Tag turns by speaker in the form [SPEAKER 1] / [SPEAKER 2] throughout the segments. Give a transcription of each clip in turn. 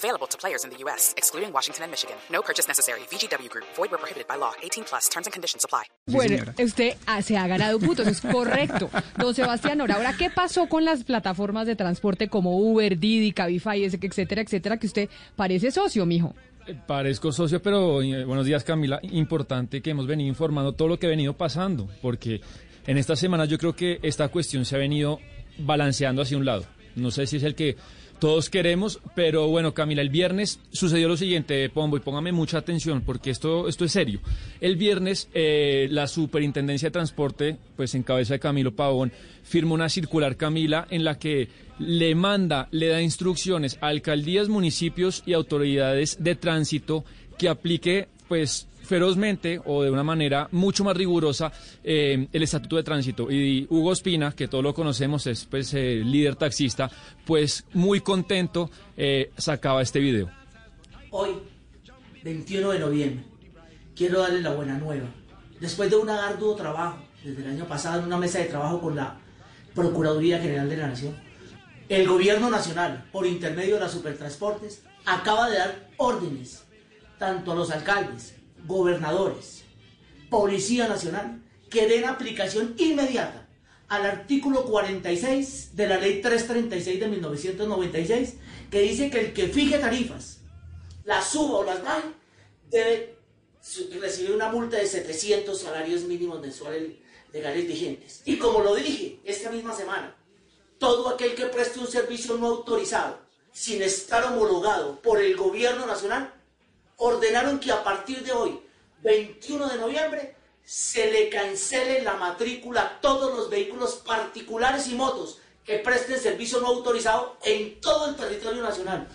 [SPEAKER 1] Available to players in the U.S., excluding Washington and Michigan. No purchase necessary. VGW Group. Void where prohibited by law. 18 plus. Terms and conditions apply.
[SPEAKER 2] Bueno, usted ah, se ha ganado puntos, es correcto. Don Sebastián ahora, ¿qué pasó con las plataformas de transporte como Uber, Didi, Cabify, etcétera, etcétera, que usted parece socio, mijo?
[SPEAKER 3] Eh, Parezco socio, pero eh, buenos días Camila. Importante que hemos venido informando todo lo que ha venido pasando, porque en esta semana yo creo que esta cuestión se ha venido balanceando hacia un lado. No sé si es el que todos queremos, pero bueno, Camila, el viernes sucedió lo siguiente, Pombo, y póngame mucha atención porque esto, esto es serio. El viernes eh, la Superintendencia de Transporte, pues en cabeza de Camilo Pavón, firmó una circular, Camila, en la que le manda, le da instrucciones a alcaldías, municipios y autoridades de tránsito que aplique pues ferozmente o de una manera mucho más rigurosa eh, el estatuto de tránsito. Y Hugo Espina, que todos lo conocemos, es pues eh, líder taxista, pues muy contento eh, sacaba este video.
[SPEAKER 4] Hoy, 21 de noviembre, quiero darle la buena nueva. Después de un arduo trabajo, desde el año pasado en una mesa de trabajo con la Procuraduría General de la Nación, el Gobierno Nacional, por intermedio de las Supertransportes, acaba de dar órdenes tanto a los alcaldes, gobernadores, Policía Nacional, que den aplicación inmediata al artículo 46 de la ley 336 de 1996, que dice que el que fije tarifas, las suba o las baje, debe recibir una multa de 700 salarios mínimos mensuales legales vigentes. Y como lo dije esta misma semana, todo aquel que preste un servicio no autorizado, sin estar homologado por el gobierno nacional, ordenaron que a partir de hoy, 21 de noviembre, se le cancele la matrícula a todos los vehículos particulares y motos que presten servicio no autorizado en todo el territorio nacional.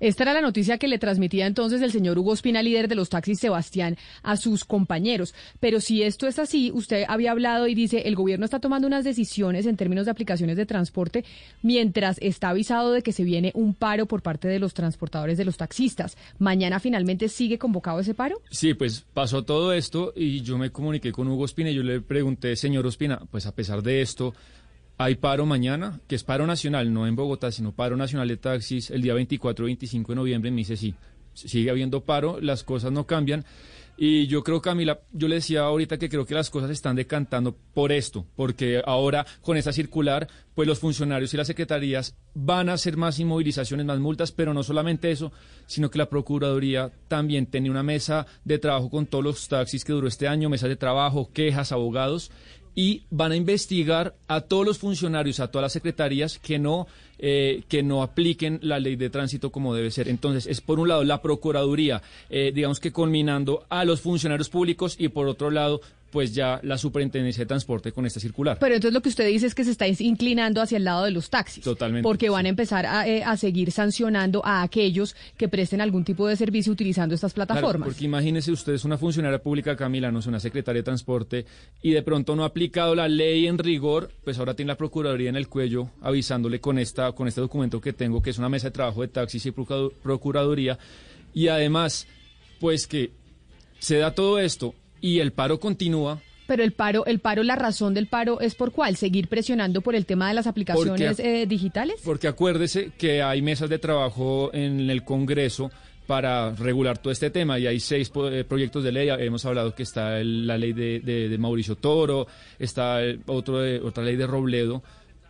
[SPEAKER 2] Esta era la noticia que le transmitía entonces el señor Hugo Espina, líder de los taxis Sebastián, a sus compañeros. Pero si esto es así, usted había hablado y dice, el gobierno está tomando unas decisiones en términos de aplicaciones de transporte mientras está avisado de que se viene un paro por parte de los transportadores de los taxistas. ¿Mañana finalmente sigue convocado ese paro?
[SPEAKER 3] Sí, pues pasó todo esto y yo me comuniqué con Hugo Espina y yo le pregunté, señor Ospina, pues a pesar de esto, hay paro mañana, que es paro nacional, no en Bogotá, sino paro nacional de taxis el día 24 y 25 de noviembre. Me dice, sí, sigue habiendo paro, las cosas no cambian. Y yo creo, Camila, yo le decía ahorita que creo que las cosas están decantando por esto, porque ahora con esta circular, pues los funcionarios y las secretarías van a hacer más inmovilizaciones, más multas, pero no solamente eso, sino que la Procuraduría también tiene una mesa de trabajo con todos los taxis que duró este año, mesas de trabajo, quejas, abogados, y van a investigar a todos los funcionarios, a todas las secretarías que no eh, que no apliquen la ley de tránsito como debe ser. Entonces, es por un lado la Procuraduría, eh, digamos que culminando a los funcionarios públicos y por otro lado, pues ya la Superintendencia de Transporte con esta circular.
[SPEAKER 2] Pero entonces lo que usted dice es que se está inclinando hacia el lado de los taxis.
[SPEAKER 3] Totalmente,
[SPEAKER 2] Porque van a empezar a, eh, a seguir sancionando a aquellos que presten algún tipo de servicio utilizando estas
[SPEAKER 3] Claro,
[SPEAKER 2] plataformas.
[SPEAKER 3] porque imagínese usted es una funcionaria pública, Camila, no es una secretaria de transporte, y de pronto no ha aplicado la ley en rigor, pues ahora tiene la Procuraduría en el cuello avisándole con, esta, con este documento que tengo, que es una mesa de trabajo de taxis y procuradu- Procuraduría, y además, pues que se da todo esto y el paro continúa,
[SPEAKER 2] Pero el paro, el paro, la razón del paro es por cuál, seguir presionando por el tema de las aplicaciones
[SPEAKER 3] Porque-
[SPEAKER 2] eh, digitales.
[SPEAKER 3] Porque acuérdese que hay mesas de trabajo en el Congreso para regular todo este tema y hay seis eh, proyectos de ley. Hemos hablado que está la ley de, de- de Mauricio Toro, está otro de- otra ley de Robledo.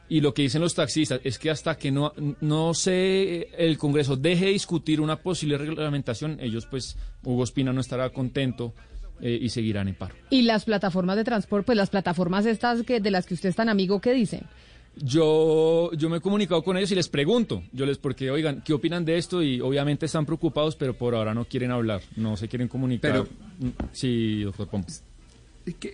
[SPEAKER 3] Y lo que dicen los taxistas es que hasta que no, no se el Congreso deje de discutir una posible reglamentación, ellos pues, Hugo Espina no estará contento eh, y seguirán en paro.
[SPEAKER 2] Y las plataformas de transporte, pues las plataformas estas que, de las que usted es tan amigo, ¿qué dicen?
[SPEAKER 3] Yo, yo me he comunicado con ellos y les pregunto, yo les porque, oigan, ¿qué opinan de esto? Y obviamente están preocupados, pero por ahora no quieren hablar, no se quieren comunicar.
[SPEAKER 5] Pero-
[SPEAKER 3] sí, doctor Pompo.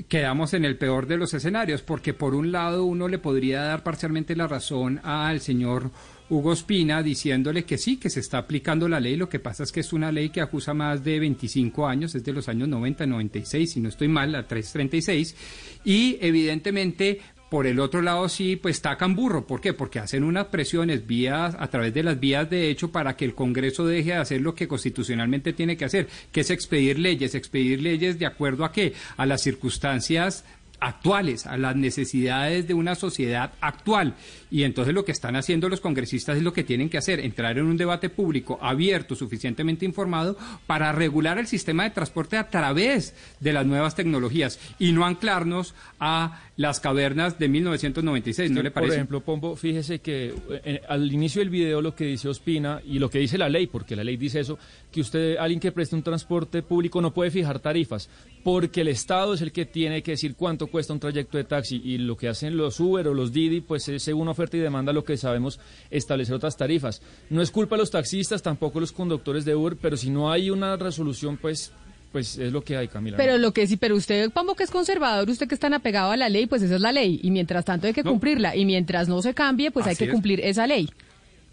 [SPEAKER 5] Quedamos en el peor de los escenarios, porque por un lado uno le podría dar parcialmente la razón al señor Hugo Espina diciéndole que sí, que se está aplicando la ley, lo que pasa es que es una ley que acusa más de 25 años, es de los años 90, 96, si no estoy mal, la 336, y evidentemente por el otro lado, sí, pues tacan burro. ¿Por qué? Porque hacen unas presiones vías, a través de las vías de hecho para que el Congreso deje de hacer lo que constitucionalmente tiene que hacer, que es expedir leyes. Expedir leyes de acuerdo a qué? A las circunstancias actuales, a las necesidades de una sociedad actual. Y entonces lo que están haciendo los congresistas es lo que tienen que hacer, entrar en un debate público abierto, suficientemente informado, para regular el sistema de transporte a través de las nuevas tecnologías y no anclarnos a las cavernas de 1996, ¿no le parece?
[SPEAKER 3] Por ejemplo, Pombo, fíjese que eh, al inicio del video lo que dice Ospina y lo que dice la ley, porque la ley dice eso, que usted, alguien que preste un transporte público no puede fijar tarifas, porque el Estado es el que tiene que decir cuánto cuesta un trayecto de taxi y lo que hacen los Uber o los Didi, pues es según oferta y demanda lo que sabemos establecer otras tarifas. No es culpa de los taxistas, tampoco los conductores de Uber, pero si no hay una resolución, pues pues es lo que hay, Camila.
[SPEAKER 2] Pero lo que sí, pero usted, Pombo, que es conservador, usted que está apegado a la ley, pues esa es la ley. Y mientras tanto hay que cumplirla. Y mientras no se cambie, pues hay que cumplir esa ley.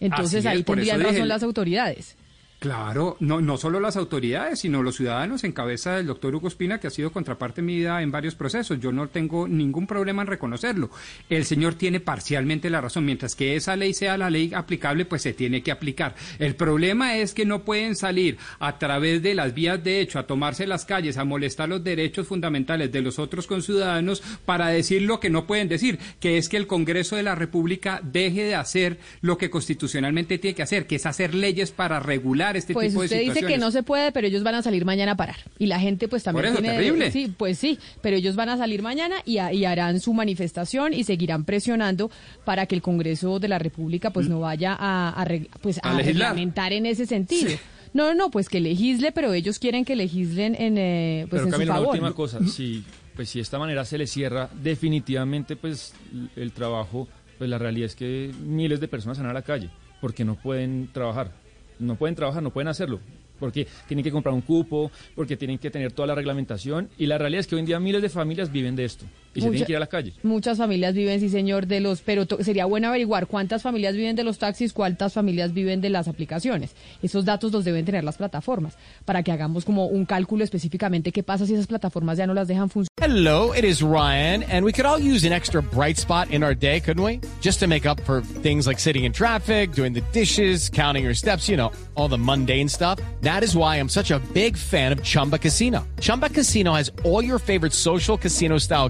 [SPEAKER 2] Entonces ahí tendrían razón las autoridades.
[SPEAKER 5] Claro, no, no solo las autoridades, sino los ciudadanos en cabeza del doctor Hugo Espina, que ha sido contraparte vida en varios procesos. Yo no tengo ningún problema en reconocerlo. El señor tiene parcialmente la razón. Mientras que esa ley sea la ley aplicable, pues se tiene que aplicar. El problema es que no pueden salir a través de las vías de hecho a tomarse las calles, a molestar los derechos fundamentales de los otros conciudadanos para decir lo que no pueden decir, que es que el Congreso de la República deje de hacer lo que constitucionalmente tiene que hacer, que es hacer leyes para regular este
[SPEAKER 2] pues
[SPEAKER 5] tipo
[SPEAKER 2] de usted dice que no se puede, pero ellos van a salir mañana a parar. Y la gente pues también
[SPEAKER 5] tiene... Terrible.
[SPEAKER 2] Sí, pues sí, pero ellos van a salir mañana y, harán su manifestación y seguirán presionando para que el Congreso de la República pues no vaya a, pues, a, reglamentar en ese sentido. No, no, pues que legisle, pero ellos quieren que legislen en, eh, pues en su favor.
[SPEAKER 3] La última cosa, si, pues si de esta manera se le cierra definitivamente pues el trabajo, pues la realidad es que miles de personas van a la calle porque no pueden trabajar no pueden trabajar, no pueden hacerlo, porque tienen que comprar un cupo, porque tienen que tener toda la reglamentación y la realidad es que hoy en día miles de familias viven de esto y se tienen que ir a la calle.
[SPEAKER 2] Muchas familias viven, sí señor, de los, pero sería bueno averiguar cuántas familias viven de los taxis, cuántas familias viven de las aplicaciones. Esos datos los deben tener las plataformas para que hagamos como un cálculo específicamente qué pasa si esas plataformas ya no las dejan funcionar.
[SPEAKER 6] Hello, it is Ryan, and we could all use an extra bright spot in our day, couldn't we? Just to make up for things like sitting in traffic, doing the dishes, counting your steps, you know, all the mundane stuff. That is why I'm such a big fan of Chumba Casino. Chumba Casino has all your favorite social casino style